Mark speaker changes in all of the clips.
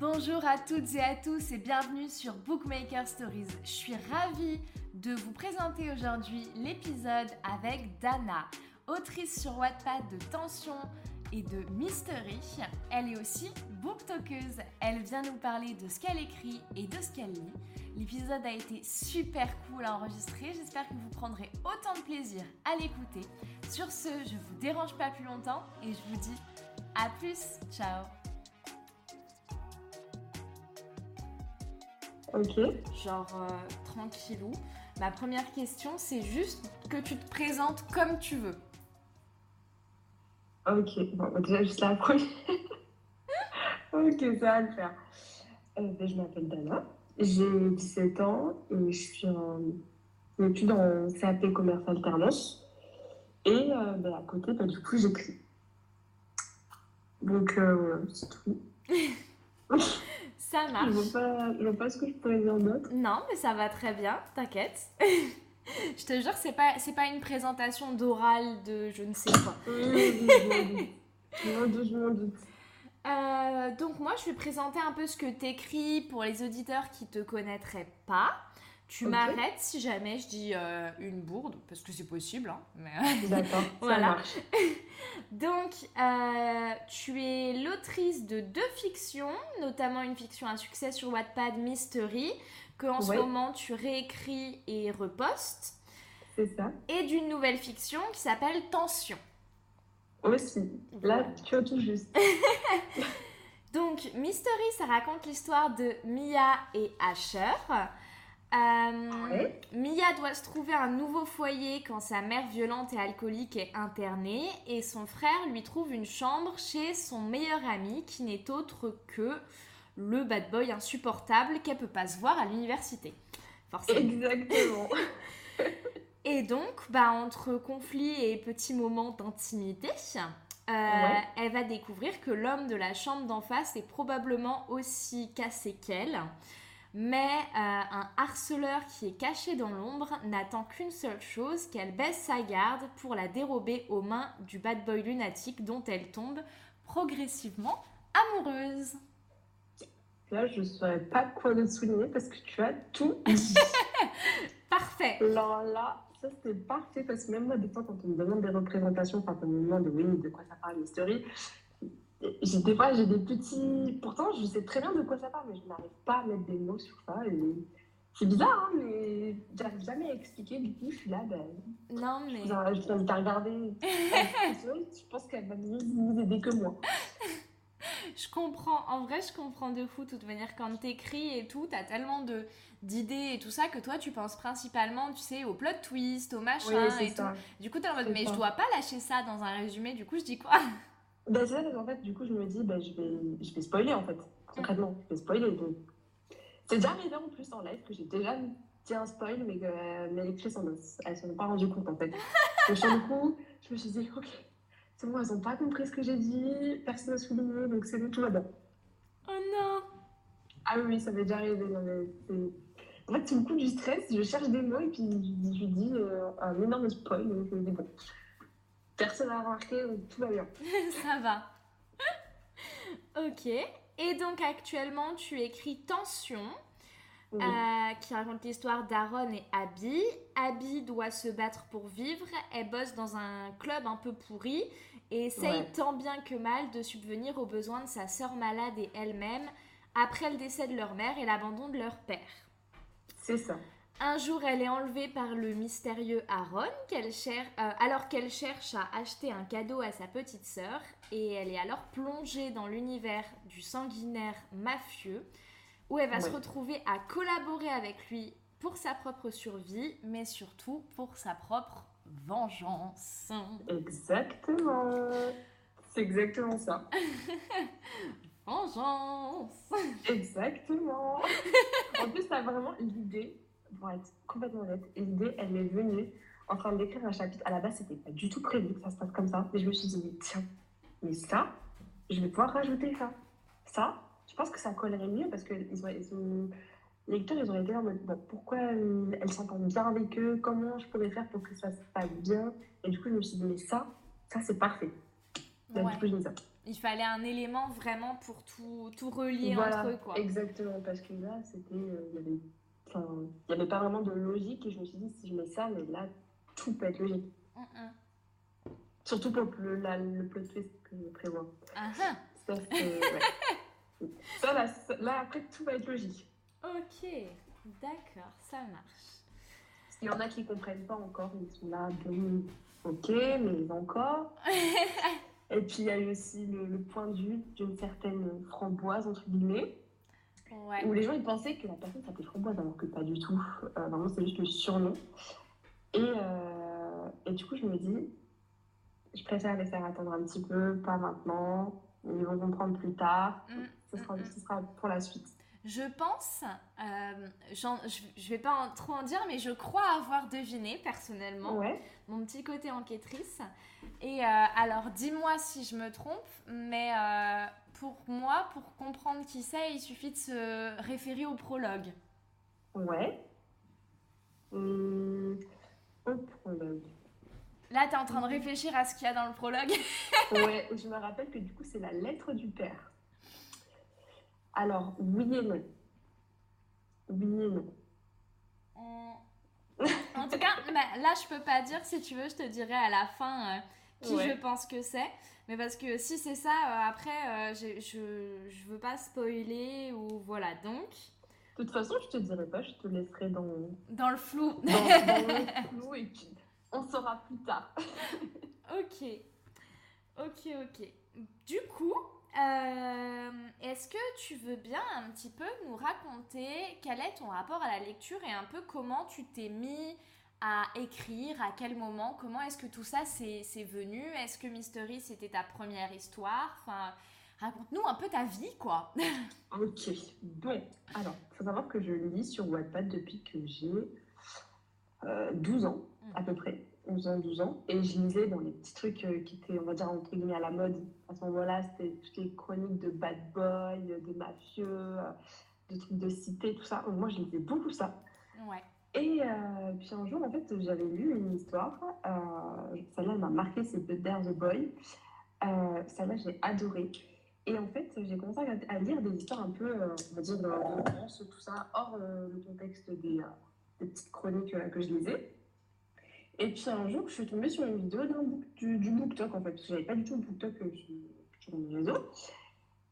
Speaker 1: Bonjour à toutes et à tous et bienvenue sur Bookmaker Stories. Je suis ravie de vous présenter aujourd'hui l'épisode avec Dana, autrice sur Wattpad de tension et de mystery. Elle est aussi booktokeuse. Elle vient nous parler de ce qu'elle écrit et de ce qu'elle lit. L'épisode a été super cool à enregistrer. J'espère que vous prendrez autant de plaisir à l'écouter. Sur ce, je vous dérange pas plus longtemps et je vous dis à plus. Ciao.
Speaker 2: Ok.
Speaker 1: Genre euh, tranquillou. Ma première question, c'est juste que tu te présentes comme tu veux.
Speaker 2: Ok. Bon, bah, déjà, juste la première. ok, ça va le faire. Euh, ben, je m'appelle Dana. J'ai 17 ans et je suis en études en CAP commerce alternance. Et euh, ben, à côté, ben, du coup, j'écris. Donc, euh, c'est tout.
Speaker 1: Ça
Speaker 2: Je
Speaker 1: marche.
Speaker 2: vois pas, je vois pas ce que je pourrais dire d'autre.
Speaker 1: Non, mais ça va très bien, t'inquiète. je te jure, c'est pas, c'est pas une présentation d'oral de je ne sais quoi.
Speaker 2: Je je.
Speaker 1: Euh, donc moi, je vais présenter un peu ce que t'écris pour les auditeurs qui te connaîtraient pas. Tu m'arrêtes si jamais je dis euh, une bourde, parce que c'est possible. hein, mais...
Speaker 2: D'accord, ça marche.
Speaker 1: Donc, euh, tu es l'autrice de deux fictions, notamment une fiction à succès sur Wattpad, Mystery, que en ce moment tu réécris et repostes,
Speaker 2: C'est ça.
Speaker 1: et d'une nouvelle fiction qui s'appelle Tension.
Speaker 2: Aussi. Là, tu as tout juste.
Speaker 1: Donc, Mystery, ça raconte l'histoire de Mia et Asher. Euh. Mia doit se trouver un nouveau foyer quand sa mère violente et alcoolique est internée et son frère lui trouve une chambre chez son meilleur ami qui n'est autre que le bad boy insupportable qu'elle peut pas se voir à l'université. Forcément.
Speaker 2: Exactement.
Speaker 1: Et donc, bah, entre conflits et petits moments d'intimité, euh,
Speaker 2: Ouais.
Speaker 1: elle va découvrir que l'homme de la chambre d'en face est probablement aussi cassé qu'elle. Mais euh, un harceleur qui est caché dans l'ombre n'attend qu'une seule chose, qu'elle baisse sa garde pour la dérober aux mains du bad boy lunatique dont elle tombe progressivement amoureuse.
Speaker 2: Là, je ne saurais pas quoi le souligner parce que tu as tout dit.
Speaker 1: Parfait
Speaker 2: Alors là, ça c'était parfait parce que même moi, des fois, quand on me demande des représentations, quand on me demande oui, de quoi ça parle, Mystery, j'ai des fois, j'ai des petits. Pourtant, je sais très bien de quoi ça parle, mais je n'arrive pas à mettre des mots sur ça. Et... C'est bizarre, hein, mais j'arrive jamais à expliquer. Du coup, je suis là, ben,
Speaker 1: Non mais...
Speaker 2: je vous invite à regarder. je pense qu'elle va mieux vous aider que moi.
Speaker 1: Je comprends, en vrai, je comprends de fou. De toute manière, quand t'écris et tout, t'as tellement de d'idées et tout ça que toi, tu penses principalement, tu sais, au plot twist, au machin
Speaker 2: Oui,
Speaker 1: et
Speaker 2: ça.
Speaker 1: tout. Du coup, t'es en mode, mais
Speaker 2: ça.
Speaker 1: je dois pas lâcher ça dans un résumé. Du coup, je dis quoi?
Speaker 2: Ben, c'est ça, parce qu'en fait, du coup, je me dis, ben, je, vais, je vais spoiler, en fait. Concrètement, je vais spoiler. donc. C'est déjà arrivé en plus en live que j'ai déjà dit un spoil, mais que euh, mes lectrices, elles ne s'en sont pas rendues compte, en fait. Donc, sur le coup, je me suis dit, ok, c'est bon, elles n'ont pas compris ce que j'ai dit, personne n'a souligné, donc c'est bon, tout va bien.
Speaker 1: Oh non
Speaker 2: Ah oui, ça m'est déjà arrivé. non, mais c'est- en fait, sous le coup du stress, je cherche des mots et puis je, je dis euh, un énorme spoil, donc je me dis, bon, personne n'a remarqué, tout va bien.
Speaker 1: Ça va. ok. Et donc, actuellement, tu écris Tension.
Speaker 2: Oui.
Speaker 1: euh, qui raconte l'histoire d'Aaron et Abby. Abby doit se battre pour vivre. Elle bosse dans un club un peu pourri et essaye
Speaker 2: Ouais.
Speaker 1: tant bien que mal de subvenir aux besoins de sa sœur malade et elle-même après le décès de leur mère et l'abandon de leur père.
Speaker 2: C'est ça.
Speaker 1: Un jour, elle est enlevée par le mystérieux Aaron, cher- euh, alors qu'elle cherche à acheter un cadeau à sa petite sœur, et elle est alors plongée dans l'univers du sanguinaire mafieux, où elle va se retrouver à collaborer avec lui pour sa propre survie, mais surtout pour sa propre vengeance.
Speaker 2: Exactement. C'est exactement ça.
Speaker 1: Vengeance
Speaker 2: Exactement. en plus, t'as vraiment l'idée, pour être complètement honnête, l'idée, elle m'est venue en train d'écrire un chapitre. À la base, c'était pas du tout prévu que ça se passe comme ça. Et je me suis dit, mais tiens, mais ça, je vais pouvoir rajouter ça. Ça, je pense que ça collerait mieux parce que ils ont, ils ont- les lecteurs, ils ont été là en mode, bon, pourquoi euh, elle s'entend bien avec eux? Comment je pourrais faire pour que ça se passe bien? Et du coup, je me suis dit, mais ça, ça, c'est parfait. Donc,
Speaker 1: Ouais.
Speaker 2: du coup, je dis ça.
Speaker 1: Il fallait un élément vraiment pour tout, tout relier
Speaker 2: Voilà,
Speaker 1: entre eux, quoi.
Speaker 2: exactement, parce que là, c'était, euh, il y avait, enfin, il y avait pas vraiment de logique et je me suis dit, si je mets ça, mais là, tout peut être logique.
Speaker 1: Mm, mm.
Speaker 2: Surtout pour le, la- le plot twist que je prévois.
Speaker 1: Ah, ah.
Speaker 2: Ouais. ça, là, ça- là, après, tout va être logique.
Speaker 1: Ok, d'accord, ça marche.
Speaker 2: Qu'il y en a qui comprennent pas encore, ils sont là, bon, ok, mais encore. Et puis, il y a eu aussi le, le point de vue d'une certaine framboise, entre guillemets,
Speaker 1: Ouais.
Speaker 2: où les gens ils pensaient que la personne s'appelait framboise, alors que pas du tout. Euh, vraiment, c'est juste le surnom. Et, euh, et du coup, je me dis, je préfère les faire attendre un petit peu, pas maintenant. Ils vont comprendre plus tard.
Speaker 1: Mm,
Speaker 2: Ce sera,
Speaker 1: mm, mm.
Speaker 2: ce sera pour la suite.
Speaker 1: Je pense, euh, je, je vais pas en- trop en dire, mais je crois avoir deviné personnellement
Speaker 2: Ouais.
Speaker 1: mon petit côté enquêtrice. Et euh, alors, dis-moi si je me trompe, mais euh, pour moi, pour comprendre qui c'est, il suffit de se référer au prologue.
Speaker 2: Ouais. Hum, au prologue.
Speaker 1: Là, tu es en train de réfléchir à ce qu'il y a dans le prologue.
Speaker 2: Ouais, je me rappelle que du coup, c'est la lettre du père. Alors, oui et non. Oui et non.
Speaker 1: En tout cas, bah, là, je peux pas dire. Si tu veux, je te dirai à la fin euh, qui
Speaker 2: Ouais.
Speaker 1: je pense que c'est. Mais parce que si c'est ça, euh, après, euh, je, je veux pas spoiler ou voilà. Donc,
Speaker 2: De toute façon, je te dirai pas, je te laisserai dans, dans,
Speaker 1: le flou.
Speaker 2: dans le flou et on saura plus tard.
Speaker 1: ok. Ok, ok. Du coup, euh, est-ce que tu veux bien un petit peu nous raconter quel est ton rapport à la lecture et un peu comment tu t'es mis à écrire, à quel moment, comment est-ce que tout ça s'est venu? Est-ce que Mystery c'était ta première histoire? Enfin, raconte-nous un peu ta vie, quoi.
Speaker 2: Ok, bon, alors, il faut savoir que je lis sur Wattpad depuis que j'ai euh, 12 ans, à peu près, 11 ans, 12 ans, et je lisais dans les petits trucs euh, qui étaient, on va dire, entre guillemets, à la mode. À ce moment-là, c'était toutes les chroniques de bad boy, de mafieux, euh, de trucs de cité, tout ça. Donc, moi, je lisais beaucoup ça.
Speaker 1: Ouais.
Speaker 2: Et euh, puis un jour, en fait, j'avais lu une histoire. euh, celle-là, elle m'a marqué, c'est The Dare the Boy. Euh, celle-là, j'ai adoré. Et en fait, j'ai commencé à, lire des histoires un peu, euh, on va dire, de romance, tout ça, hors euh, le contexte des, petites chroniques que je lisais. Et puis un jour, je suis tombée sur une vidéo d'un book- du, BookTok, en fait, parce que j'avais pas du tout le BookTok sur, mes réseaux.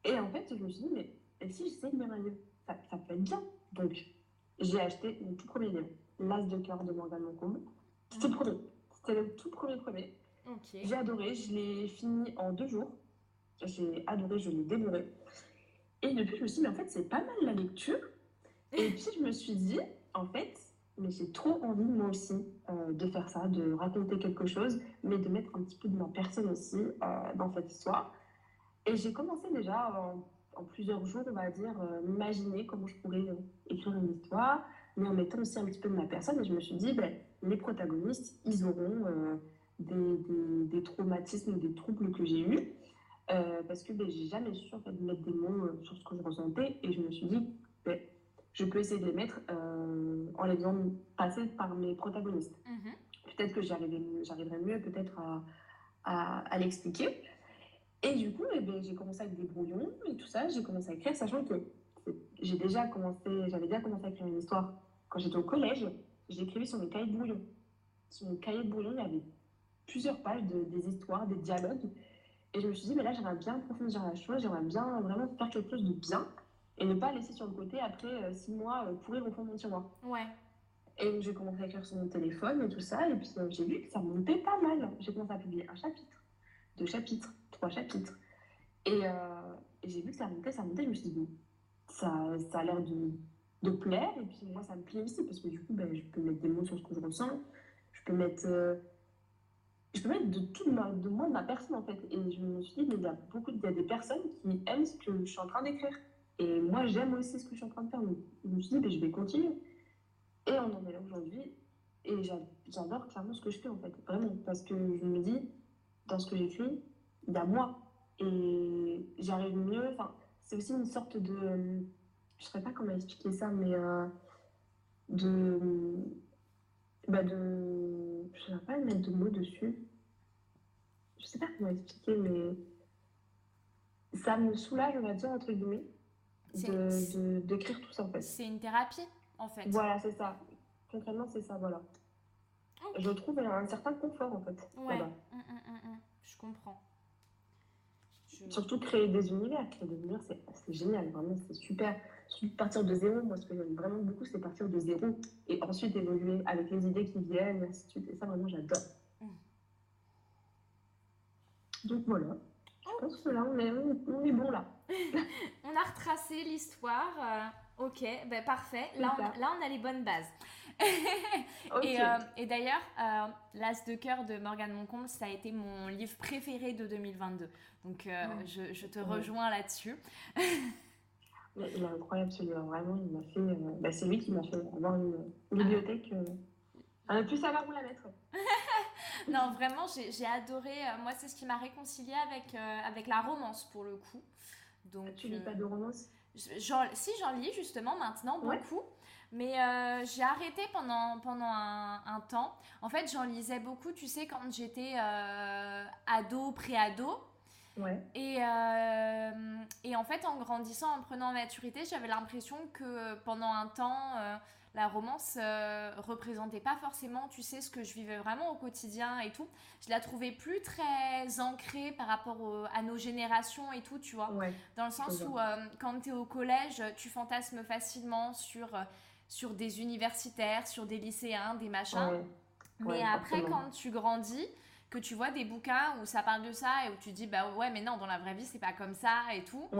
Speaker 2: Et en fait, je me suis dit, mais si j'essaie de lire un ça, ça peut être bien. Donc, j'ai acheté mon tout premier livre, L'As de cœur de Morgane Moncombe. C'était le premier. C'était le tout premier premier.
Speaker 1: Ok.
Speaker 2: J'ai adoré, je l'ai fini en deux jours. J'ai adoré, je l'ai dévoré. Et depuis, je me suis dit, mais en fait, c'est pas mal la lecture. Et puis, je me suis dit, en fait, mais j'ai trop envie, moi aussi, euh, de faire ça, de raconter quelque chose, mais de mettre un petit peu de ma personne aussi euh, dans cette histoire. Et j'ai commencé déjà en, en plusieurs jours, on va dire, euh, m'imaginer comment je pourrais euh, écrire une histoire, mais en mettant aussi un petit peu de ma personne. Et je me suis dit, ben, les protagonistes, ils auront euh, des, des, des traumatismes des troubles que j'ai eus. Euh, parce que ben, j'ai jamais su en fait, mettre des mots euh, sur ce que je ressentais et je me suis dit ben, je peux essayer de les mettre euh, en les faisant passer par mes protagonistes.
Speaker 1: Mhm.
Speaker 2: Peut-être que j'arriverai mieux peut-être à, à, à l'expliquer. Et du coup, eh ben, j'ai commencé avec des brouillons et tout ça, j'ai commencé à écrire, sachant que j'ai déjà commencé, j'avais déjà commencé à écrire une histoire quand j'étais au collège. J'écrivais sur mes cahiers de brouillon. Sur mon cahier de brouillon, il y avait plusieurs pages de, des histoires, des dialogues. Et je me suis dit, mais là, j'aimerais bien approfondir la chose, j'aimerais bien vraiment faire quelque chose de bien et ne pas laisser sur le côté après euh, six mois euh, pourrir au fond de mon tiroir.
Speaker 1: Ouais.
Speaker 2: Et j'ai commencé à écrire sur mon téléphone et tout ça. Et puis, euh, j'ai vu que ça montait pas mal. J'ai commencé à publier un chapitre, deux chapitres, trois chapitres. Et, euh, et j'ai vu que ça montait, ça montait. Je me suis dit, ça, ça a l'air de, de plaire. Et puis, moi, ça me plaît aussi parce que du coup, ben, je peux mettre des mots sur ce que je ressens. Je peux mettre, euh, je peux mettre de tout de, moi, de ma personne, en fait. Et je me suis dit, mais il y a beaucoup il y a des personnes qui aiment ce que je suis en train d'écrire. Et moi, j'aime aussi ce que je suis en train de faire. Je me suis dit, ben, je vais continuer. Et on en est là aujourd'hui. Et j'a- j'adore clairement ce que je fais, en fait. Vraiment. Parce que je me dis, dans ce que j'écris, il y a moi. Et j'arrive mieux. Enfin, c'est aussi une sorte de. euh, Je ne saurais pas comment expliquer ça, mais. euh, de. Bah de. Je ne sais pas mettre de mots dessus. Je sais pas comment expliquer, mais. ça me soulage, on va dire, entre guillemets, de, d'écrire tout ça en fait.
Speaker 1: C'est une thérapie en fait.
Speaker 2: Voilà, c'est ça. Concrètement, c'est ça, voilà. Je trouve un certain confort en fait.
Speaker 1: Ouais, hum, hum, hum, je comprends.
Speaker 2: Surtout créer des univers. Créer des univers, c'est génial, vraiment, c'est super. Partir de zéro, moi, ce que j'aime vraiment beaucoup, c'est partir de zéro et ensuite évoluer avec les idées qui viennent, et ainsi de suite. Et ça, vraiment, j'adore. Donc voilà. Je pense que là, on est, on est bon là.
Speaker 1: on a retracé l'histoire. Euh, ok, ben parfait. Là on, là, on a les bonnes bases. Et, euh, et d'ailleurs, euh, L'As de cœur de Morgane Moncomble, ça a été mon livre préféré de 2022. Donc je, je, te rejoins là-dessus.
Speaker 2: il est incroyable celui-là, vraiment. Il m'a fait. Bah, c'est lui qui m'a fait avoir une, bibliothèque. On a pu savoir où la mettre.
Speaker 1: non, vraiment, j'ai adoré. Euh, moi, c'est ce qui m'a réconcilié avec, euh, avec la romance pour le coup.
Speaker 2: Donc, tu lis pas de romance?
Speaker 1: Si, j'en lis justement maintenant beaucoup. Mais euh, j'ai arrêté pendant, pendant un, temps. En fait, j'en lisais beaucoup, tu sais, quand j'étais ado, pré-ado.
Speaker 2: Ouais.
Speaker 1: Et, et en fait, en grandissant, en prenant en maturité, j'avais l'impression que pendant un temps, la romance euh, représentait pas forcément, tu sais, ce que je vivais vraiment au quotidien et tout. Je la trouvais plus très ancrée par rapport à nos générations et tout, tu vois. Dans le sens où, euh, quand tu es au collège, tu fantasmes facilement sur, euh, sur des universitaires, sur des lycéens, des machins. Mais après, quand tu grandis, que tu vois des bouquins où ça parle de ça et où tu dis, bah ouais, mais non, dans la vraie vie, c'est pas comme ça et tout.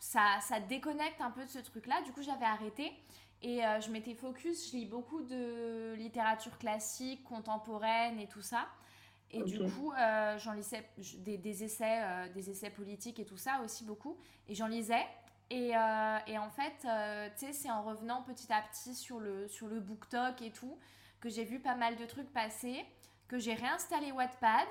Speaker 1: ça, ça déconnecte un peu de ce truc-là. Du coup, j'avais arrêté. Et euh, je m'étais focus, je lis beaucoup de littérature classique, contemporaine et tout ça. Et du coup, euh, j'en lisais des, des essais, euh, des essais politiques et tout ça aussi beaucoup. Et j'en lisais. Et, et, en fait, tu sais, c'est en revenant petit à petit sur le, sur le BookTok et tout, que j'ai vu pas mal de trucs passer, que j'ai réinstallé Wattpad.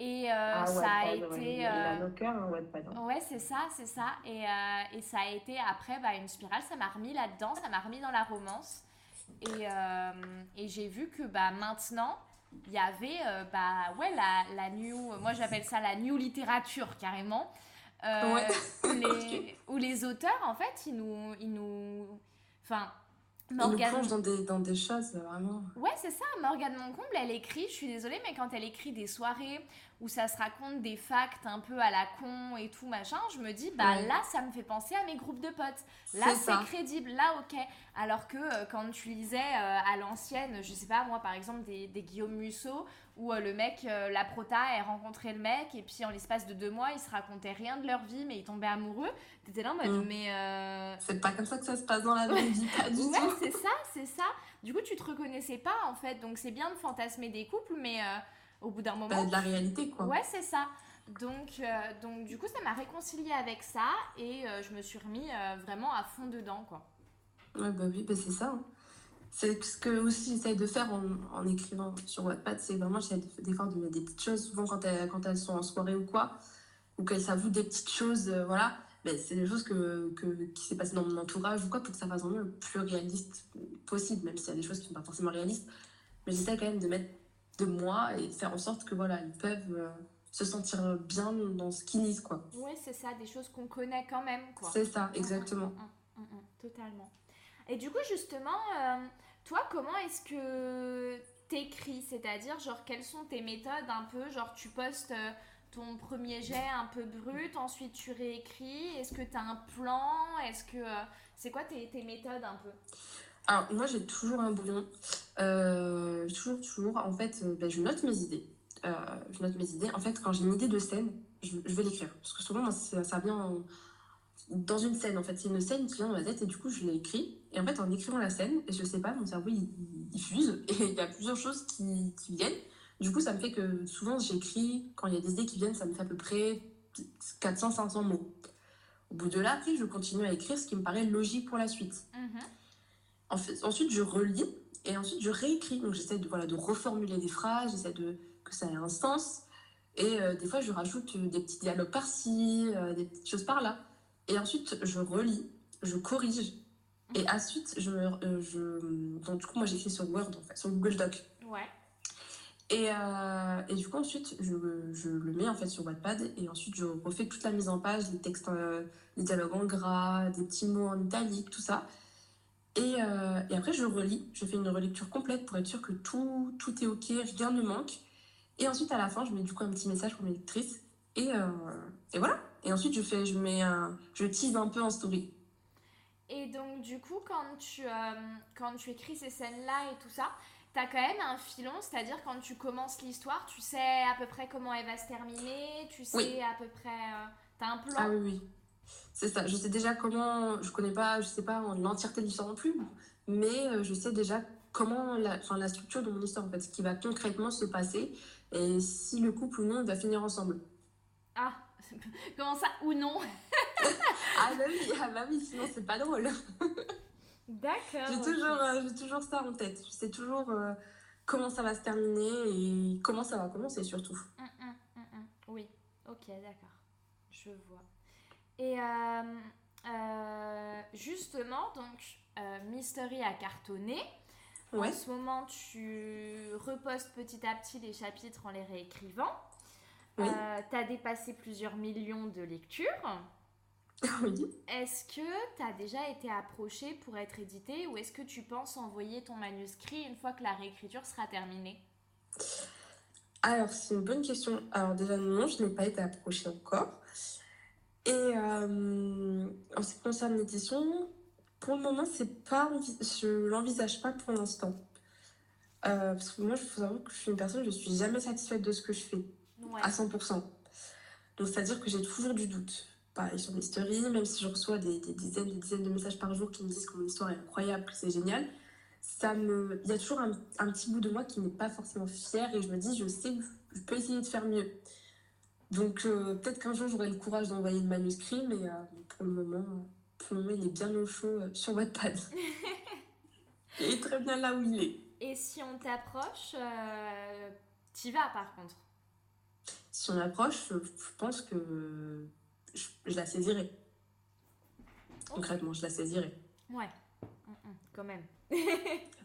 Speaker 1: Et euh, ah, ça a été.
Speaker 2: Euh... nos cœurs, hein, hein.
Speaker 1: Ouais, c'est ça, c'est ça. Et, euh, et, ça a été après bah, une spirale, ça m'a remis là-dedans, ça m'a remis dans la romance. Et, euh, et j'ai vu que bah, maintenant, il y avait bah, ouais, la, la new. Moi, j'appelle ça la new littérature carrément. Ouais. où, les, où les auteurs, en fait, ils nous. Ils nous enfin
Speaker 2: Morgane... plonge dans des, dans des choses, vraiment.
Speaker 1: Ouais, c'est ça. Morgane Moncomble, elle écrit, je suis désolée, mais quand elle écrit des soirées où ça se raconte des facts un peu à la con et tout machin, je me dis, bah là, ça me fait penser à mes groupes de potes. Là, c'est crédible. Là, ok. Alors que euh, quand tu lisais euh, à l'ancienne, je sais pas, moi, par exemple, des, des Guillaume Musso, où euh, le mec, la prota, elle rencontrait le mec, et puis en l'espace de deux mois, ils se racontaient rien de leur vie, mais ils tombaient amoureux. T'étais là en mode, mm. mais.
Speaker 2: C'est pas comme ça que ça se passe dans la vraie vie, pas du
Speaker 1: ouais, c'est ça, c'est ça. Du coup, tu te reconnaissais pas, en fait. Donc, c'est bien de fantasmer des couples, mais au bout d'un moment.
Speaker 2: Bah, de la réalité, quoi.
Speaker 1: Ouais, c'est ça. Donc, euh, donc, du coup, ça m'a réconcilié avec ça et euh, je me suis remis euh, vraiment à fond dedans, quoi.
Speaker 2: Ouais, bah oui, bah c'est ça. Hein. C'est ce que aussi j'essaye de faire en, en, écrivant sur Wattpad, c'est vraiment j'essaie des fois de mettre des petites choses, souvent quand elles, quand elles sont en soirée ou quoi, ou qu'elles s'avouent des petites choses, voilà. Ben, c'est des choses que, que qui s'est passé dans mon entourage ou quoi pour que ça fasse vraiment le plus réaliste possible, même s'il y a des choses qui ne sont pas forcément réalistes. Mais j'essaie quand même de mettre de moi et faire en sorte que voilà, ils peuvent euh, se sentir bien dans ce qu'ils lisent quoi.
Speaker 1: Oui, c'est ça, des choses qu'on connaît quand même quoi.
Speaker 2: C'est ça, exactement.
Speaker 1: Mm, mm, mm, totalement. Et du coup, justement, euh, toi, comment est-ce que t'écris? C'est-à-dire, genre, quelles sont tes méthodes un peu? Genre, tu postes euh, ton premier jet un peu brut, ensuite tu réécris. Est-ce que tu as un plan? Est-ce que. c'est quoi tes, méthodes un peu?
Speaker 2: Alors, moi, j'ai toujours un bouillon. Euh, toujours, toujours. En fait, euh, ben, je note mes idées. Euh, je note mes idées. En fait, quand j'ai une idée de scène, je, vais l'écrire. Parce que souvent, ça, ça vient dans une scène. En fait, c'est une scène qui vient dans ma tête et du coup, je l'écris. Et en fait, en écrivant la scène, je sais pas, mon cerveau, il, fuse. Et il y a plusieurs choses qui, qui, viennent. Du coup, ça me fait que souvent, j'écris. Quand il y a des idées qui viennent, ça me fait à peu près 400-500 mots. Au bout de là, je continue à écrire ce qui me paraît logique pour la suite. Mm-hmm ensuite, je relis et ensuite je réécris. Donc j'essaie de, voilà, de reformuler des phrases, j'essaie de, que ça ait un sens. Et euh, des fois, je rajoute euh, des petits dialogues par-ci, euh, des petites choses par-là. Et ensuite, je relis, je corrige. Et ensuite, je, je... Donc, du coup, moi, j'écris sur Word, en fait, sur Google Doc.
Speaker 1: Ouais.
Speaker 2: Et, euh, et, du coup, ensuite, je, je, le mets en fait sur Wattpad et ensuite je refais toute la mise en page, les textes, euh, les dialogues en gras, des petits mots en italique, tout ça. Et, euh, et, après, je relis, je fais une relecture complète pour être sûr que tout, tout est ok, rien ne manque. Et ensuite, à la fin, je mets du coup un petit message pour mes lectrices. Et, et voilà. Et ensuite, je, fais, je, mets un, je tease un peu en story.
Speaker 1: Et donc, du coup, quand tu, quand tu écris ces scènes-là et tout ça, t'as quand même un filon, c'est-à-dire quand tu commences l'histoire, tu sais à peu près comment elle va se terminer, tu sais à peu près. Euh, t'as un plan.
Speaker 2: Ah oui, oui. C'est ça. Je sais déjà comment. Je connais pas, je sais pas l'entièreté de l'histoire non plus, mais euh, je sais déjà comment la, enfin, la structure de mon histoire, en fait, ce qui va concrètement se passer et si le couple ou non va finir ensemble.
Speaker 1: Ah, comment ça ou non
Speaker 2: Ah bah oui, ah bah oui, sinon c'est pas drôle.
Speaker 1: D'accord.
Speaker 2: J'ai toujours, euh, toujours ça en tête. Je sais toujours euh, comment ça va se terminer et comment ça va commencer surtout.
Speaker 1: Hum, hum, hum, oui, ok, d'accord. Je vois. Et euh, justement, donc, Mystery a cartonné. En ce moment, tu repostes petit à petit les chapitres en les réécrivant. Tu as dépassé plusieurs millions de lectures.
Speaker 2: Oui.
Speaker 1: Est-ce que tu as déjà été approché pour être édité ou est-ce que tu penses envoyer ton manuscrit une fois que la réécriture sera terminée?
Speaker 2: Alors, c'est une bonne question. Alors, déjà, non, je n'ai pas été approchée encore. Et euh, en ce qui concerne l'édition, pour le moment, c'est pas, je l'envisage pas pour l'instant. Euh, parce que moi, il faut savoir que je suis une personne, je suis jamais satisfaite de ce que je fais à 100%. Donc, c'est-à-dire que j'ai toujours du doute pareil sur Mystery, même si je reçois des, dizaines des dizaines de messages par jour qui me disent que mon histoire est incroyable, que c'est génial, ça me... il y a toujours un, petit bout de moi qui n'est pas forcément fier et je me dis, je sais que je peux essayer de faire mieux. Donc euh, peut-être qu'un jour j'aurai le courage d'envoyer le manuscrit, mais euh, pour, le moment, pour le moment, il est bien au chaud euh, sur Wattpad. il est très bien là où il est.
Speaker 1: Et si on t'approche, t'y vas par contre
Speaker 2: Si on approche, je pense que je, la saisirai. Concrètement, je la saisirai.
Speaker 1: Ouais, quand même.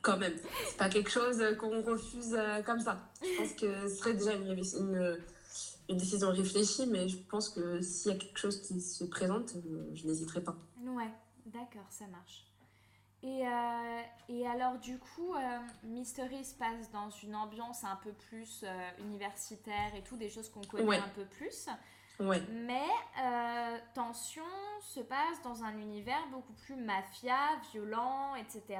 Speaker 2: quand même. C'est pas quelque chose qu'on refuse euh, comme ça. Je pense que ce serait déjà une, une, une, décision réfléchie, mais je pense que s'il y a quelque chose qui se présente, euh, je n'hésiterai pas.
Speaker 1: Ouais, d'accord, ça marche. Et, euh, et, alors du coup, Mystery se passe dans une ambiance un peu plus universitaire et tout, des choses qu'on connaît un peu plus. Mais euh, Tension se passe dans un univers beaucoup plus mafia, violent, etc.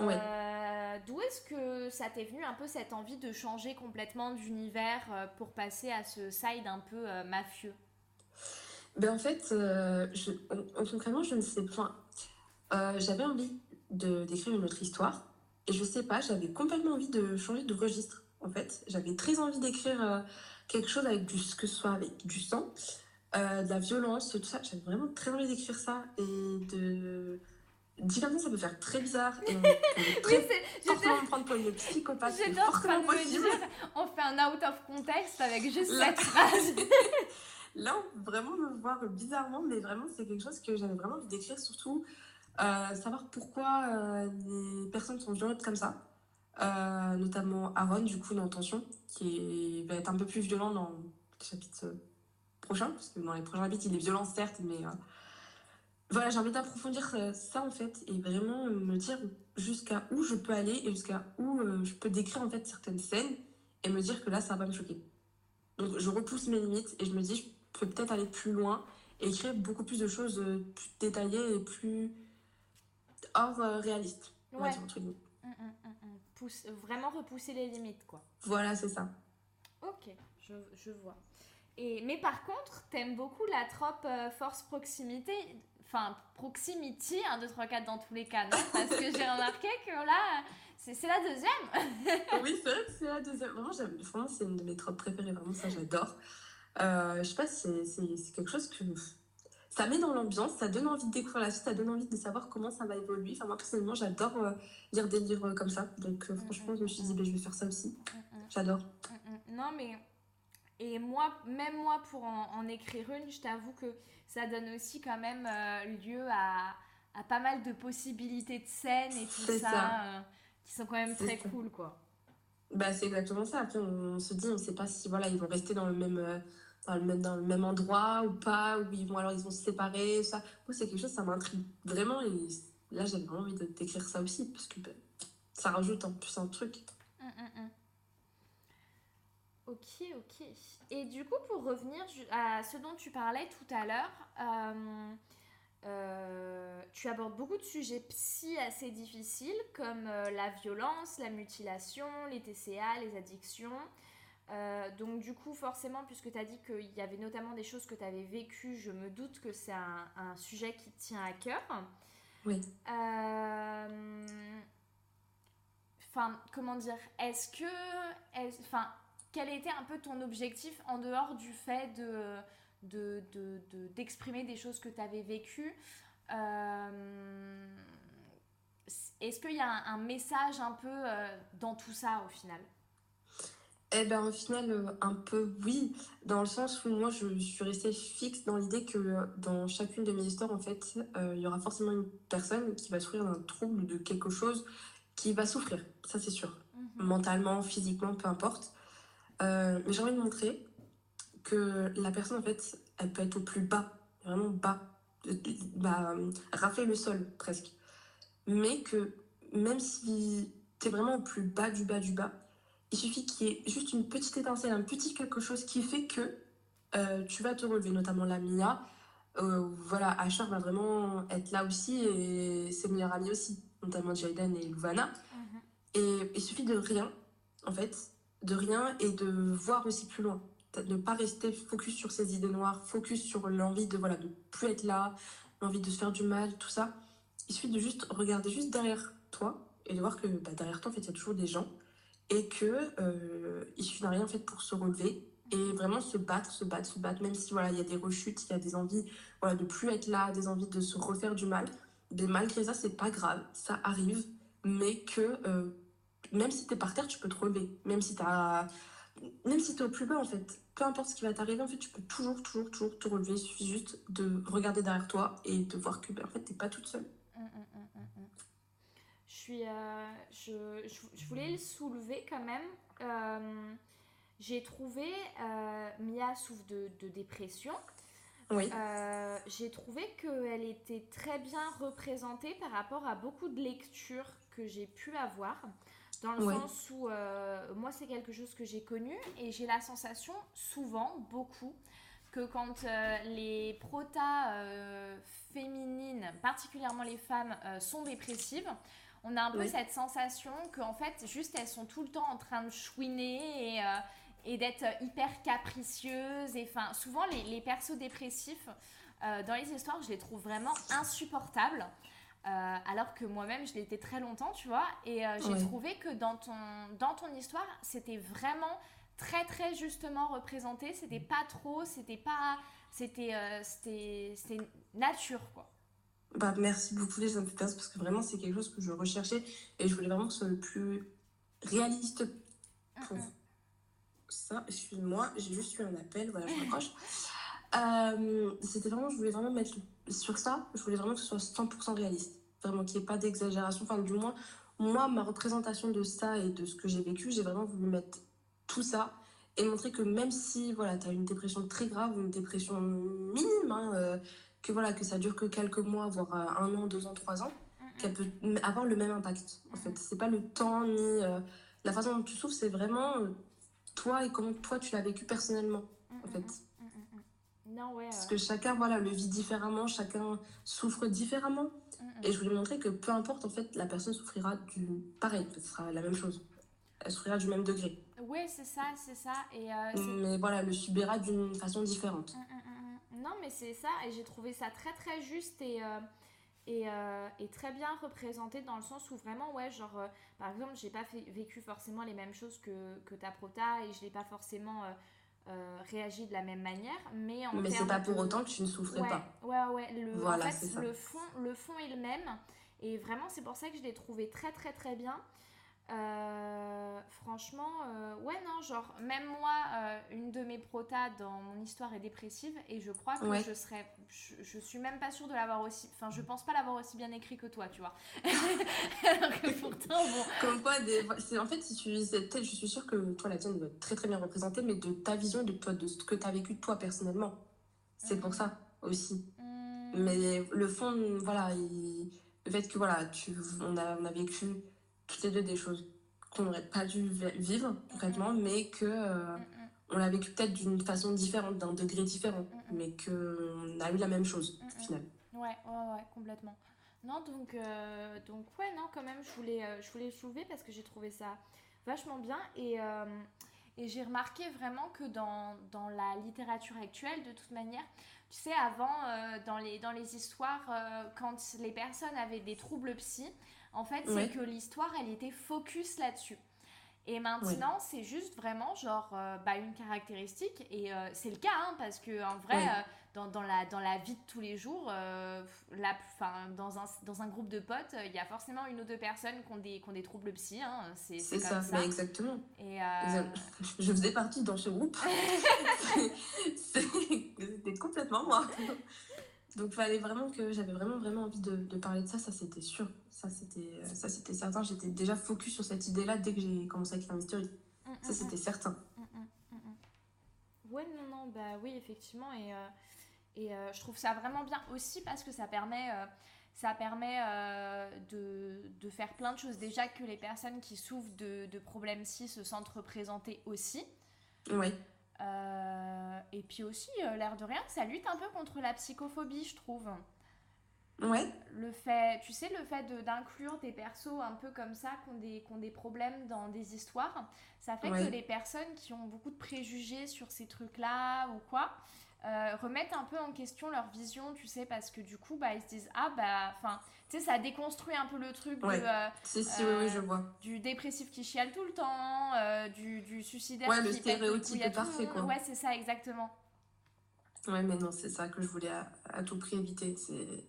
Speaker 1: Euh, d'où est-ce que ça t'est venu un peu cette envie de changer complètement d'univers euh, pour passer à ce side un peu mafieux?
Speaker 2: Ben En fait, je, concrètement, je ne sais pas. J'avais envie d'écrire une autre histoire et je sais pas, j'avais complètement envie de changer de registre. En fait, j'avais très envie d'écrire quelque chose avec du, que ce soit avec du sang, euh, de la violence, tout ça. J'avais vraiment très envie d'écrire ça et de. Dit comme ça, ça peut faire très bizarre et on peut très fortement me prendre pour une psychopathe.
Speaker 1: De me dire, on fait un out of context avec juste cette phrase.
Speaker 2: Là, on peut vraiment me voir bizarrement, mais vraiment, c'est quelque chose que j'avais vraiment envie d'écrire, surtout euh, savoir pourquoi euh, les personnes sont violentes comme ça. Euh, notamment Aaron, du coup, dans Tension, qui va être un peu plus violent dans le chapitre euh, prochain, parce que dans les prochains chapitres, il est violent, certes, mais voilà, j'ai envie d'approfondir ça, en fait, et vraiment me dire jusqu'à où je peux aller et jusqu'à où je peux décrire, en fait, certaines scènes et me dire que là, ça va me choquer. Donc, je repousse mes limites et je me dis, je peux peut-être aller plus loin et écrire beaucoup plus de choses plus détaillées et plus hors réaliste.
Speaker 1: Ouais. Dire, vraiment repousser les limites, quoi.
Speaker 2: Voilà, c'est ça.
Speaker 1: Ok, je, je, vois. Et, mais par contre, t'aimes beaucoup la trope euh, force proximité, enfin proximity, 1, 2, 3, 4 dans tous les cas, non? Parce que j'ai remarqué que là, c'est la deuxième.
Speaker 2: oui, c'est vrai que c'est la deuxième. Vraiment, vraiment c'est une de mes tropes préférées, vraiment ça j'adore. Euh, je sais pas, c'est quelque chose que ça met dans l'ambiance, ça donne envie de découvrir la suite, ça donne envie de savoir comment ça va évoluer. Enfin, moi, personnellement, j'adore euh, lire des livres comme ça. Donc, euh, franchement, je me suis dit, ben, je vais faire ça aussi. J'adore.
Speaker 1: Non, mais. Et moi, même moi, pour en, écrire une, je t'avoue que ça donne aussi quand même euh, lieu à, à, pas mal de possibilités de scènes et tout ça, qui sont quand même très cool, quoi.
Speaker 2: Bah, c'est exactement ça. Après, on, se dit, on ne sait pas si voilà, ils vont rester dans le même, euh, dans le même, dans le même endroit ou pas, ou ils vont alors ils vont se séparer. Ça. Moi, c'est quelque chose, ça m'intrigue vraiment. Et là, j'avais vraiment envie de décrire ça aussi, parce que bah, ça rajoute en plus un truc. Hum, hum, hum.
Speaker 1: Ok, ok. Et du coup, pour revenir à ce dont tu parlais tout à l'heure, euh, euh, tu abordes beaucoup de sujets psy assez difficiles comme euh, la violence, la mutilation, les TCA, les addictions. Euh, donc du coup, forcément, puisque tu as dit qu'il y avait notamment des choses que tu avais vécues, je me doute que c'est un, sujet qui te tient à cœur.
Speaker 2: Oui.
Speaker 1: Enfin, comment dire Est-ce que... Enfin, quel était un peu ton objectif en dehors du fait de d'exprimer de, de, des choses que tu avais vécues. Euh, est-ce qu'il y a un, message un peu euh, dans tout ça au final?
Speaker 2: Eh ben, au final, euh, un peu oui, dans le sens où moi, je suis restée fixe dans l'idée que dans chacune de mes histoires, en fait, il y aura forcément une personne qui va souffrir d'un trouble, de quelque chose, qui va souffrir, ça c'est sûr. Mhm. Mentalement, physiquement, peu importe. mais j'ai envie de montrer que la personne, en fait, elle peut être au plus bas, vraiment bas, bah, rafler le sol presque. Mais que même si tu es vraiment au plus bas du bas du bas, il suffit qu'il y ait juste une petite étincelle, un petit quelque chose qui fait que euh, tu vas te relever, notamment la Mia. Euh, voilà, Asher va vraiment être là aussi et ses meilleurs amis aussi, notamment Jaden et Louvana. Mhm. Et il suffit de rien, en fait, de rien et de voir aussi plus loin ne pas rester focus sur ses idées noires, focus sur l'envie de voilà de plus être là, l'envie de se faire du mal, tout ça. Il suffit de juste regarder juste derrière toi et de voir que bah, derrière toi, en fait, il y a toujours des gens et que euh, il suffit d'un rien en fait pour se relever et vraiment se battre, se battre, se battre, même si voilà il y a des rechutes, il y a des envies voilà de plus être là, des envies de se refaire du mal. Mais malgré ça, c'est pas grave, ça arrive, mais que euh, même si tu es par terre, tu peux te relever, même si tu as même si tu es au plus bas, en fait, peu importe ce qui va t'arriver, en fait, tu peux toujours, toujours, toujours te relever. Il suffit juste de regarder derrière toi et de voir que, ben, en fait, t'es pas toute seule. Hum, hum,
Speaker 1: hum, je suis, euh, je, je, voulais le soulever quand même. Euh, j'ai trouvé euh, Mia souffre de, de dépression.
Speaker 2: Oui.
Speaker 1: j'ai trouvé qu'elle était très bien représentée par rapport à beaucoup de lectures que j'ai pu avoir. Dans le sens où euh, moi, c'est quelque chose que j'ai connu et j'ai la sensation, souvent, beaucoup, que quand euh, les protas euh, féminines, particulièrement les femmes, sont dépressives, on a un peu cette sensation qu'en fait, juste elles sont tout le temps en train de chouiner et, et d'être hyper capricieuses. Et enfin, souvent, les, les persos dépressifs, dans les histoires, je les trouve vraiment insupportables. Euh, alors que moi-même, je l'ai été très longtemps, tu vois. Et euh, j'ai trouvé que dans ton, dans ton histoire, c'était vraiment très, très justement représenté. C'était pas trop, c'était pas. C'était euh, c'était nature, quoi.
Speaker 2: Bah, merci beaucoup, les invités, parce que vraiment, c'est quelque chose que je recherchais et je voulais vraiment que ce soit le plus réaliste pour ça. Excuse-moi, j'ai juste eu un appel, voilà, je m'accroche. c'était vraiment, je voulais vraiment mettre sur ça, je voulais vraiment que ce soit 100% réaliste. Vraiment qu'il n'y ait pas d'exagération. Enfin, du moins, moi, ma représentation de ça et de ce que j'ai vécu, j'ai vraiment voulu mettre tout ça et montrer que même si voilà, tu as une dépression très grave, une dépression minime, hein, euh, que, voilà, que ça dure que quelques mois, voire euh, un an, deux ans, trois ans, qu'elle peut avoir le même impact. En fait, c'est pas le temps ni euh, la façon dont tu souffres, c'est vraiment toi et comment toi tu l'as vécu personnellement. En fait. Parce que chacun voilà, le vit différemment, chacun souffre différemment. Mm, mm. Et je voulais montrer que peu importe, en fait, la personne souffrira du pareil, ce sera la même chose. Elle souffrira du même degré.
Speaker 1: Oui, c'est ça, c'est ça. Et
Speaker 2: euh, mais voilà, le subira d'une façon différente.
Speaker 1: Mm, non, mais c'est ça, et j'ai trouvé ça très très juste et, euh, et, euh, et, très bien représenté dans le sens où vraiment, ouais, genre, par exemple, j'ai pas fait, vécu forcément les mêmes choses que, que ta prota et je l'ai pas forcément euh, réagit de la même manière, mais en
Speaker 2: Mais c'est pas pour autant que tu ne souffrais pas.
Speaker 1: Ouais, ouais, le, en fait, le fond, le fond est le même, et vraiment c'est pour ça que je l'ai trouvé très très très bien. Euh, franchement, euh, ouais, non, genre, même moi, euh, une de mes protas dans mon histoire est dépressive et je crois que je serais. Je, suis même pas sûre de l'avoir aussi. Enfin, je pense pas l'avoir aussi bien écrit que toi, tu vois. Alors que
Speaker 2: pourtant, bon. Comme quoi, des... en fait, si tu je suis sûre que toi, la tienne doit être très très bien représentée, mais de ta vision, de, toi, de ce que tu as vécu toi personnellement. C'est pour mm. ça aussi. Mm. Mais le fond, voilà, le fait que voilà, tu... on, a, on a vécu toutes les deux des choses qu'on n'aurait pas dû vivre concrètement, mais que euh, on l'a vécu peut-être d'une façon différente, d'un degré différent, mais qu'on a eu la même chose au final.
Speaker 1: Ouais, ouais, ouais, complètement. Non, donc, euh, donc ouais, non, quand même, je voulais, euh, je voulais le soulever parce que j'ai trouvé ça vachement bien et, et j'ai remarqué vraiment que dans, dans, la littérature actuelle, de toute manière, tu sais, avant, dans, les, dans les histoires, quand les personnes avaient des troubles psy, en fait, c'est que l'histoire, elle était focus là-dessus. Et maintenant, c'est juste vraiment genre euh, bah, une caractéristique. Et euh, c'est le cas, hein, parce que en vrai, euh, dans, dans, la, dans la vie de tous les jours, la, dans, un, dans un groupe de potes, il y a forcément une ou deux personnes qui ont des, qui ont des troubles psy. Hein, c'est
Speaker 2: ça, ça. exactement. Et Je faisais partie dans ce groupe. C'était complètement moi. Donc, fallait vraiment que j'avais vraiment, vraiment envie de, de parler de ça, ça c'était sûr. Ça, c'était, ça, c'était certain. J'étais déjà focus sur cette idée-là dès que j'ai commencé à écrire Mystery. Mm, ça, mm, c'était mm. certain.
Speaker 1: Ouais, non, non, bah oui, effectivement. Et, euh, et euh, je trouve ça vraiment bien aussi parce que ça permet, euh, ça permet de, de, faire plein de choses. Déjà que les personnes qui souffrent de, de problèmes ci se sentent représentées aussi.
Speaker 2: Oui.
Speaker 1: et puis aussi, l'air de rien, ça lutte un peu contre la psychophobie, je trouve.
Speaker 2: Ouais.
Speaker 1: Le fait, tu sais, le fait d'inclure des persos un peu comme ça, qui ont des, qui ont des problèmes dans des histoires, ça fait que les personnes qui ont beaucoup de préjugés sur ces trucs-là ou quoi, euh, remettent un peu en question leur vision, tu sais, parce que du coup, bah, ils se disent, ah bah, enfin, tu sais, ça déconstruit un peu le truc
Speaker 2: ouais. Euh, si, si, oui, je vois.
Speaker 1: du dépressif qui chiale tout le temps, euh, du, du suicidaire
Speaker 2: ouais, le stéréotype est parfait, quoi.
Speaker 1: Ouais, c'est ça, exactement.
Speaker 2: Ouais, mais non, c'est ça que je voulais à, à tout prix éviter. C'est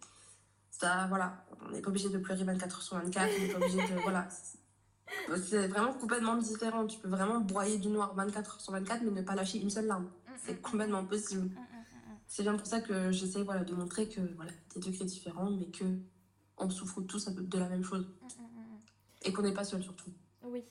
Speaker 2: ça, voilà, on n'est pas obligé de pleurer 24 heures sur 24, on n'est pas obligé de. Voilà. C'est vraiment complètement différent. Tu peux vraiment broyer du noir 24 heures sur 24, mais ne pas lâcher une seule larme. Mm, c'est mm. complètement possible. Mm, c'est bien pour ça que j'essaie voilà, de montrer que voilà, des degrés différents, mais que on souffre tous de la même chose. Et qu'on n'est pas seul surtout.
Speaker 1: Oui.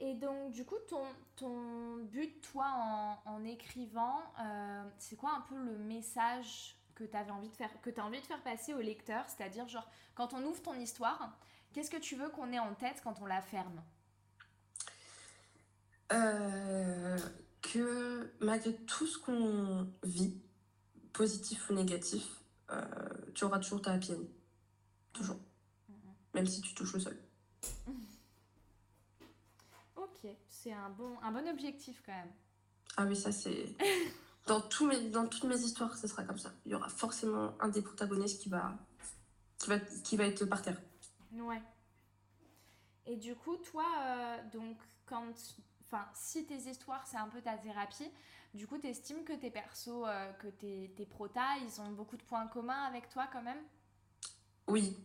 Speaker 1: Et donc, du coup, ton, ton but, toi, en, en écrivant, euh, c'est quoi un peu le message que tu avais envie de faire, que tu as envie de faire passer au lecteur, c'est-à-dire genre quand on ouvre ton histoire, qu'est-ce que tu veux qu'on ait en tête quand on la ferme?
Speaker 2: Euh, Que malgré tout ce qu'on vit, positif ou négatif, euh, tu auras toujours ta happy Toujours. Mm-hmm. Même si tu touches le sol.
Speaker 1: ok, c'est un bon, un bon objectif quand même.
Speaker 2: Ah oui, ça c'est... dans, tous mes, dans toutes mes histoires, ce sera comme ça. Il y aura forcément un des protagonistes qui va, qui va, qui va être par terre.
Speaker 1: Ouais. Et du coup, toi, euh, donc, quand. Enfin, si tes histoires, c'est un peu ta thérapie, du coup, tu estimes que tes persos, euh, que tes, tes protas, ils ont beaucoup de points communs avec toi quand même?
Speaker 2: Oui.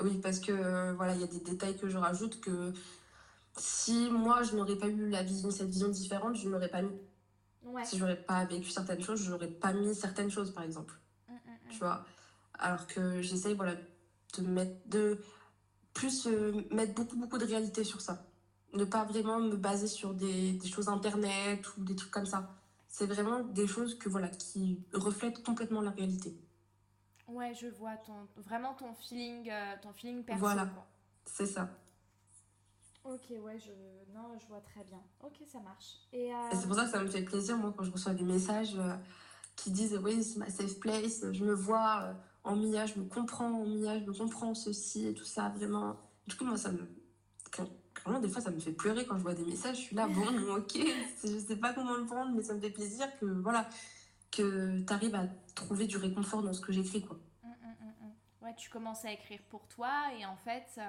Speaker 2: Oui, parce que euh, voilà, il y a des détails que je rajoute que si moi, je n'aurais pas eu la vision, cette vision différente, je n'aurais pas mis. Si j'aurais pas vécu certaines choses, j'aurais pas mis certaines choses, par exemple. Mm, mm, mm. Tu vois? Alors que j'essaye, voilà, de mettre de plus euh, mettre beaucoup beaucoup de réalité sur ça. Ne pas vraiment me baser sur des, des choses internet ou des trucs comme ça. C'est vraiment des choses que voilà qui reflètent complètement la réalité.
Speaker 1: Ouais, je vois ton vraiment ton feeling euh, ton feeling perso.
Speaker 2: Voilà. C'est ça.
Speaker 1: Ok, ouais, je... Non, je vois très bien. Ok, ça marche. Et, euh,
Speaker 2: c'est pour ça que ça me fait plaisir, moi, quand je reçois des messages euh, qui disent Oui, c'est ma safe place, je me vois euh, en Mia, je me comprends en Mia, je me comprends ceci et tout ça, vraiment. Du coup, moi, ça me. Vraiment, des fois, ça me fait pleurer quand je vois des messages. Je suis là, bon, ok, je sais pas comment le prendre, mais ça me fait plaisir que, voilà, que tu arrives à trouver du réconfort dans ce que j'écris, quoi.
Speaker 1: Hum, hum, hum, ouais, tu commences à écrire pour toi et en fait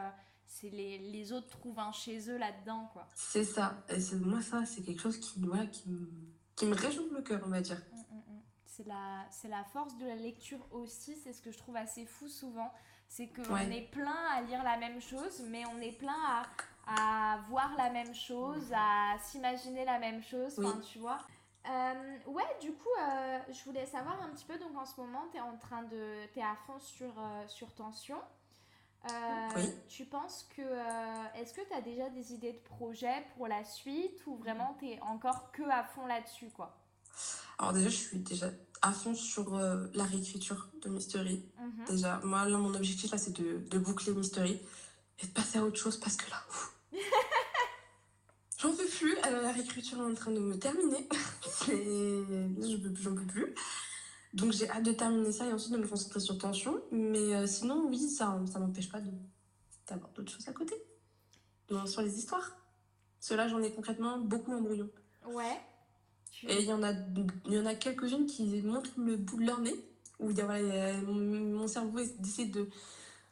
Speaker 1: c'est les, les, autres trouvent un chez eux là-dedans, quoi.
Speaker 2: C'est ça. Et c'est, moi, ça, c'est quelque chose qui, voilà, qui, me, qui me réjouit le cœur, on va dire. Mm, mm,
Speaker 1: mm. C'est la, c'est la force de la lecture aussi, c'est ce que je trouve assez fou souvent. C'est qu'on est plein à lire la même chose, mais on est plein à, à voir la même chose, à s'imaginer la même chose, enfin, tu vois. Euh, ouais, du coup, euh, je voulais savoir un petit peu, donc en ce moment, tu es en train de... Tu à fond sur, euh, sur tension.
Speaker 2: Oui.
Speaker 1: Tu penses que... Est-ce que tu as déjà des idées de projet pour la suite ou vraiment tu es encore que à fond là-dessus, quoi?
Speaker 2: Alors déjà, je suis déjà à fond sur la réécriture de Mystery.
Speaker 1: Mhm.
Speaker 2: Déjà, moi, là, mon objectif, là, c'est de, de, boucler Mystery et de passer à autre chose parce que là... J'en peux plus, la réécriture est en train de me terminer. J'en peux plus. Donc j'ai hâte de terminer ça et ensuite de me concentrer sur tension. Mais euh, sinon, oui, ça ça m'empêche pas d'avoir d'autres choses à côté. Donc, sur les histoires. Cela, j'en ai concrètement beaucoup en brouillon.
Speaker 1: Ouais.
Speaker 2: Et il y en a, il y en a quelques-unes qui montrent le bout de leur nez. Où y a, mon, cerveau décide de,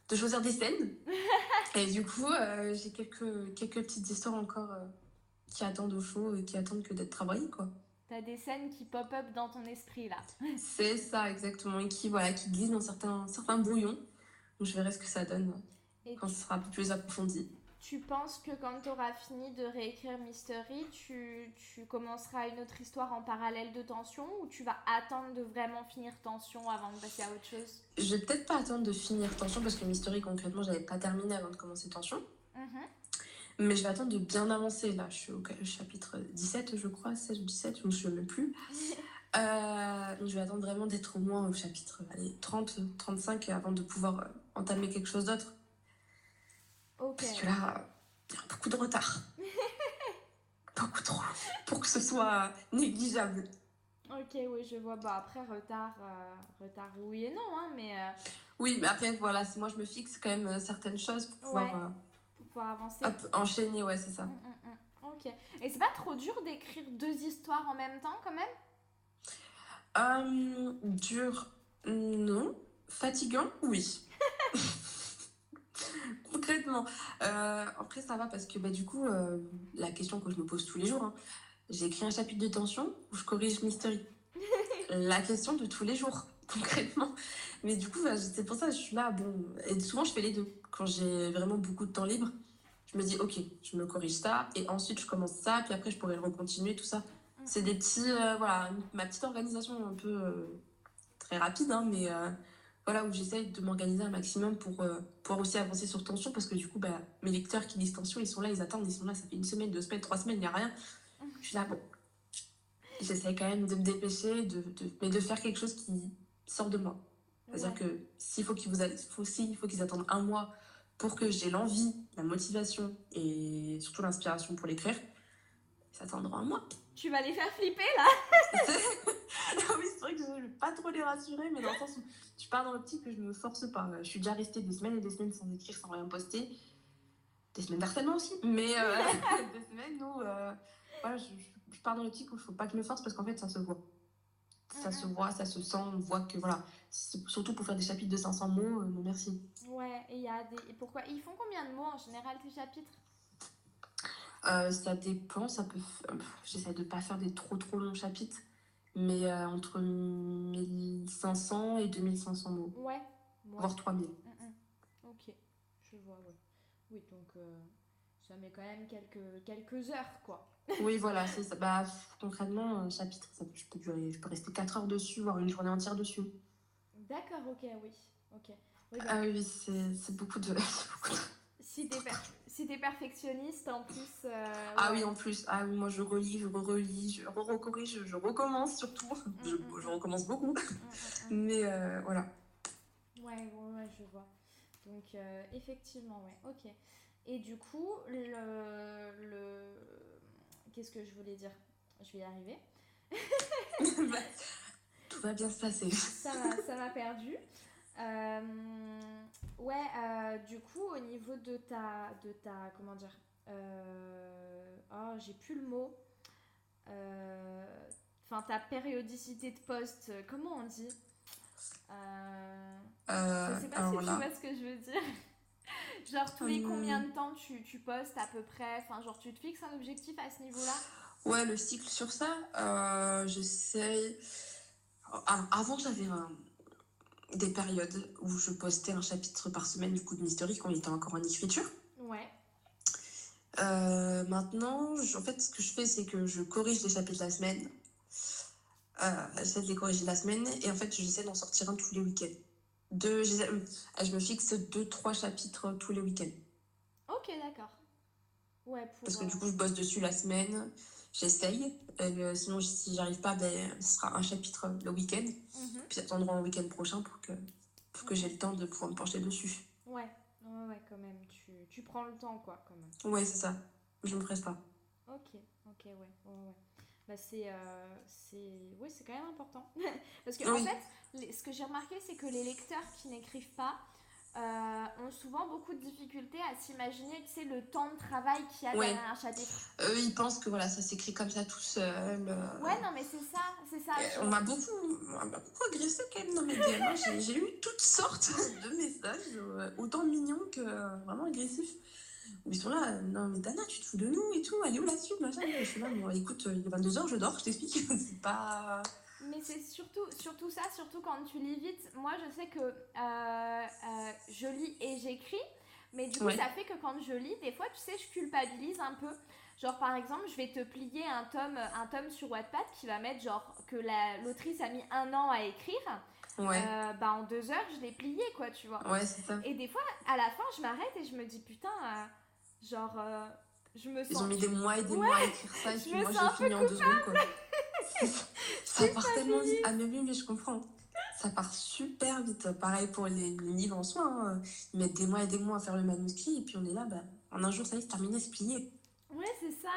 Speaker 2: de choisir des scènes. et du coup, euh, j'ai quelques, quelques petites histoires encore. Euh, qui attendent au chaud et qui attendent que d'être travaillées, quoi.
Speaker 1: T'as des scènes qui pop-up dans ton esprit, là.
Speaker 2: C'est ça, exactement, et qui, voilà, qui glissent dans certains, certains brouillons. Donc, je verrai ce que ça donne quand ce sera un peu plus approfondi.
Speaker 1: Tu penses que quand tu auras fini de réécrire Mystery, tu, tu, commenceras une autre histoire en parallèle de Tension ou tu vas attendre de vraiment finir Tension avant de passer à autre chose?
Speaker 2: Je vais peut-être pas attendre de finir Tension parce que Mystery, concrètement, j'avais pas terminé avant de commencer Tension.
Speaker 1: Mhm.
Speaker 2: Mais je vais attendre de bien avancer. Là, je suis au chapitre 17, je crois, 16 ou 17, je ne me souviens plus. Euh, je vais attendre vraiment d'être au moins au chapitre allez, 30, 35 avant de pouvoir euh, entamer quelque chose d'autre. Parce que là, il y a beaucoup de retard. beaucoup trop. Pour que ce soit négligeable.
Speaker 1: Ok, oui, je vois. Bah, après, retard, euh, retard, oui et non, hein, mais.
Speaker 2: Oui, mais après, voilà, moi je me fixe quand même certaines choses pour pouvoir
Speaker 1: avancer.
Speaker 2: enchaîner, ouais, c'est ça.
Speaker 1: Mm, mm, mm. Ok. Et c'est pas trop dur d'écrire deux histoires en même temps, quand même?
Speaker 2: Euh, Dur, non. Fatigant, oui. Concrètement. Euh, après, ça va parce que bah, du coup, euh, la question que je me pose tous les jours, hein, j'ai écrit un chapitre de tension où je corrige Mystery? la question de tous les jours, concrètement. Mais du coup, bah, c'est pour ça que je suis là. Bon, et souvent, je fais les deux. Quand j'ai vraiment beaucoup de temps libre, je me dis, ok, je me corrige ça, et ensuite je commence ça, puis après je pourrais le recontinuer, tout ça. Mm. C'est des petits, euh, voilà, ma petite organisation un peu euh, très rapide, hein, mais euh, voilà, où j'essaye de m'organiser un maximum pour pouvoir aussi avancer sur tension, parce que du coup, bah, mes lecteurs qui lisent tension, ils sont là, ils attendent, ils sont là, ça fait une semaine, deux semaines, trois semaines, il n'y a rien. Mm. Je suis là, bon, j'essaie quand même de me dépêcher, de, de, mais de faire quelque chose qui sort de moi. C'est-à-dire que s'il faut qu'ils vous, faut, faut qu'ils attendent un mois pour que j'ai l'envie, la motivation et surtout l'inspiration pour l'écrire, ça attendra un mois.
Speaker 1: Tu vas les faire flipper là
Speaker 2: Oui, c'est vrai que je ne vais pas trop les rassurer, mais dans le sens où tu pars dans l'optique que je ne me force pas. Je suis déjà restée des semaines et des semaines sans écrire, sans rien poster. Des semaines d'harcèlement aussi, mais euh, des semaines où euh, voilà, je, je, pars dans l'optique où il ne faut pas que je me force parce qu'en fait ça se voit. Ça se voit, ça se sent, on voit que voilà, surtout pour faire des chapitres de 500 mots, euh, non merci.
Speaker 1: Ouais, et il y a des. pourquoi Ils font combien de mots en général tes chapitres?
Speaker 2: Euh, Ça dépend, ça peut. J'essaie de pas faire des trop trop longs chapitres, mais euh, entre 1500 et 2500 mots.
Speaker 1: Ouais.
Speaker 2: Voire 3000. Mm,
Speaker 1: mm. Ok, je vois, ouais. Oui, donc ça met quand même quelques, quelques heures, quoi.
Speaker 2: oui, voilà, c'est ça. Bah, concrètement, un chapitre, ça, je, peux durer, je peux rester 4 heures dessus, voire une journée entière dessus.
Speaker 1: D'accord, ok, oui. ok.
Speaker 2: Oui, ah oui, c'est beaucoup de.
Speaker 1: Si t'es si es perfectionniste, en plus. Euh,
Speaker 2: ah oui, en plus. Ah oui, moi je relis, je relis, je re-recorrige, je, recommence surtout. Mm, je, mm, je, mm. recommence beaucoup. Mais euh, voilà.
Speaker 1: Ouais, ouais, je vois. Donc, euh, effectivement, ouais, ok. Et du coup, le. le... Qu'est-ce que je voulais dire? Je vais y arriver.
Speaker 2: Tout va bien se passer.
Speaker 1: Ça m'a perdu. Euh, ouais, euh, du coup, au niveau de ta. De ta comment dire euh, Oh, j'ai plus le mot. Enfin, ta périodicité de poste, comment on dit Je sais pas si tu vois ce que je veux dire. genre, tous les combien de temps tu, tu postes à peu près? Enfin, genre, tu te fixes un objectif à ce niveau-là?
Speaker 2: Ouais, le cycle sur ça, j'essaie. Avant, j'avais un des périodes où je postais un chapitre par semaine du coup de Mystery quand il était encore en écriture.
Speaker 1: Ouais.
Speaker 2: Euh, maintenant, en fait, ce que je fais, c'est que je corrige les chapitres la semaine. Euh, j'essaie de les corriger la semaine et en fait, j'essaie d'en sortir un tous les week-ends. Deux, euh, je me fixe deux, trois chapitres tous les week-ends.
Speaker 1: Ok, d'accord. Ouais, pour.
Speaker 2: Parce que du coup, je bosse dessus la semaine. J'essaye. Euh, sinon, si j'arrive pas, ben, ce sera un chapitre le week-end.
Speaker 1: mhm.
Speaker 2: Puis attendrons le week-end prochain pour que, pour que j'ai le temps de pouvoir me pencher dessus.
Speaker 1: Ouais, ouais, ouais, quand même. Tu, tu prends le temps, quoi, quand même.
Speaker 2: Ouais, c'est ça. Je me presse pas.
Speaker 1: Ok, ok, ouais, ouais, ouais. Bah c'est, euh, c'est, oui, c'est quand même important. Parce que en fait, les- ce que j'ai remarqué, c'est que les lecteurs qui n'écrivent pas euh, ont souvent beaucoup de difficultés à s'imaginer, tu sais, le temps de travail qu'il y a
Speaker 2: Ouais.
Speaker 1: derrière un chapitre.
Speaker 2: Eux, ils pensent que voilà, ça s'écrit comme ça tout seul. euh.
Speaker 1: Ouais, non, mais c'est ça, c'est ça.
Speaker 2: On m'a beaucoup, beaucoup agressé quand même dans mes DM. hein. J'ai- eu toutes sortes de messages, euh, autant mignons que vraiment agressifs. Ils sont là, non mais Dana, tu te fous de nous et tout, elle est où la suite machin. Je suis là, bon, écoute, il est 22h, je dors, je t'explique. C'est pas.
Speaker 1: Mais c'est surtout, surtout ça, surtout quand tu lis vite. Moi, je sais que euh, euh, je lis et j'écris, mais du coup,
Speaker 2: Ouais.
Speaker 1: ça fait que quand je lis, des fois, tu sais, je culpabilise un peu. Genre, par exemple, je vais te plier un tome, un tome sur Wattpad qui va mettre, genre, que la- l'autrice a mis un an à écrire.
Speaker 2: Ouais,
Speaker 1: Euh, bah, en deux heures, je l'ai plié, quoi, tu vois.
Speaker 2: ouais, c'est ça.
Speaker 1: Et des fois, à la fin, je m'arrête et je me dis, putain, genre, je me
Speaker 2: Ils
Speaker 1: sens.
Speaker 2: ont mis des mois et des
Speaker 1: Ouais,
Speaker 2: mois à écrire ça et
Speaker 1: je
Speaker 2: puis
Speaker 1: me
Speaker 2: moi j'ai fini en deux secondes quoi. Ça part tellement vite. Ah mais oui, mais je comprends. Ça part super vite. Pareil pour les, les livres en soi. hein. Ils mettent des mois et des mois à faire le manuscrit et puis on est là, bah, en un jour ça y est, terminé, c'est plié.
Speaker 1: Ouais, c'est ça,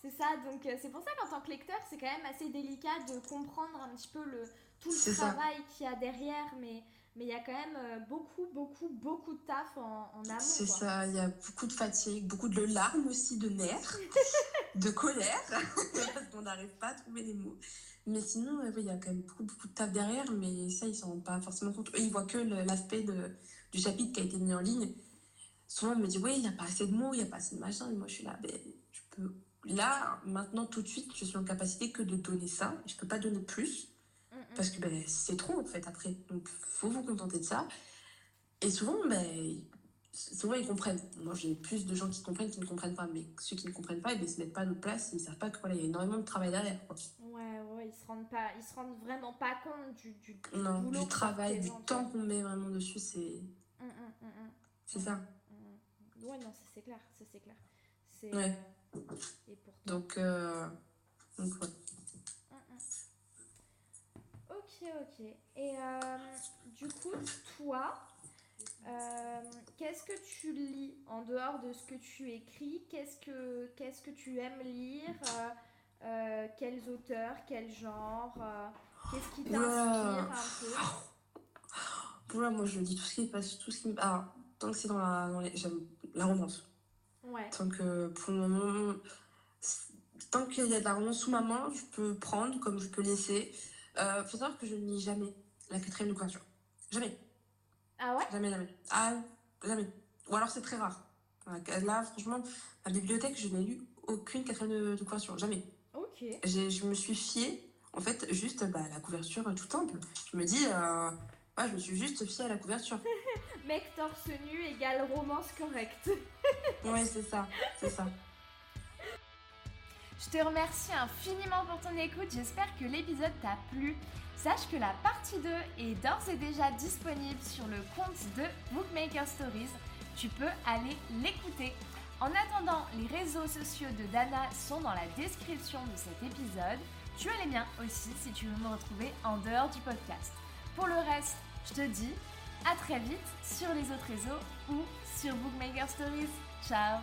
Speaker 1: c'est ça. Donc euh, c'est pour ça qu'en tant que lecteur, c'est quand même assez délicat de comprendre un petit peu le tout le travail qu'il y a derrière, mais mais il y a quand même euh, beaucoup, beaucoup, beaucoup de taf en, en amont.
Speaker 2: C'est ça, il y a beaucoup de fatigue, beaucoup de larmes aussi, de nerfs, de colère, parce qu'on n'arrive pas à trouver les mots. Mais sinon, il y a quand même beaucoup, beaucoup de taf derrière, mais ça, ils s'en rendent pas forcément compte. Eux, ils voient que l'aspect du chapitre qui a été mis en ligne. Souvent, on me dit, oui, il n'y a pas assez de mots, il n'y a pas assez de machin. Et moi, je suis là, ben, je peux. Là, maintenant, tout de suite, je suis en capacité que de donner ça. Je peux pas donner plus. Parce que ben, c'est trop en fait après. Donc faut vous contenter de ça. Et souvent, ben, souvent ils comprennent. Moi j'ai plus de gens qui comprennent qui ne comprennent pas. Mais ceux qui ne comprennent pas, eh ben, ils ne se mettent pas à notre place. Ils ne savent pas qu'il voilà, il y a énormément de travail derrière. quoi.
Speaker 1: Ouais, ouais, ils se rendent pas, ils se rendent vraiment pas compte du, du, du
Speaker 2: Non,
Speaker 1: boulot
Speaker 2: du travail, du temps qu'on met vraiment dessus, c'est
Speaker 1: Mm, mm, mm,
Speaker 2: c'est ça.
Speaker 1: Ouais, non, ça c'est clair, ça c'est clair. C'est.
Speaker 2: Ouais.
Speaker 1: euh, Et pourtant.
Speaker 2: Donc, euh, donc ouais.
Speaker 1: Mm, mm. Ok, ok. Et euh, du coup, toi, euh, qu'est-ce que tu lis en dehors de ce que tu écris? Qu'est-ce que qu'est-ce que tu aimes lire? Euh, Quels auteurs Quel genre Qu'est-ce qui t'inspire un peu?
Speaker 2: Voilà, moi je dis tout ce qui passe, tout ce qui me. Ah, tant que c'est dans la, dans les, j'aime la romance.
Speaker 1: Ouais.
Speaker 2: Tant que pour le moment, tant qu'il y a de la romance sous ma main, je peux prendre comme je peux laisser. Euh, faut savoir que je ne lis jamais la quatrième de couverture. Jamais,
Speaker 1: Ah ouais?
Speaker 2: Jamais, jamais. Ah, jamais. Ou alors c'est très rare. Là, franchement, ma bibliothèque, je n'ai lu aucune quatrième de, de couverture. Jamais.
Speaker 1: Ok.
Speaker 2: Je me suis fiée, en fait, juste bah, à la couverture euh, tout simple. Je me dis, euh, ouais, je me suis juste fiée à la couverture.
Speaker 1: Mec torse nu égale romance correcte.
Speaker 2: Ouais, c'est ça, c'est ça.
Speaker 1: Je te remercie infiniment pour ton écoute, j'espère que l'épisode t'a plu. Sache que la partie 2 est d'ores et déjà disponible sur le compte de Bookmaker Stories. Tu peux aller l'écouter. En attendant, les réseaux sociaux de Dana sont dans la description de cet épisode. Tu as les miens aussi si tu veux me retrouver en dehors du podcast. Pour le reste, je te dis à très vite sur les autres réseaux ou sur Bookmaker Stories. Ciao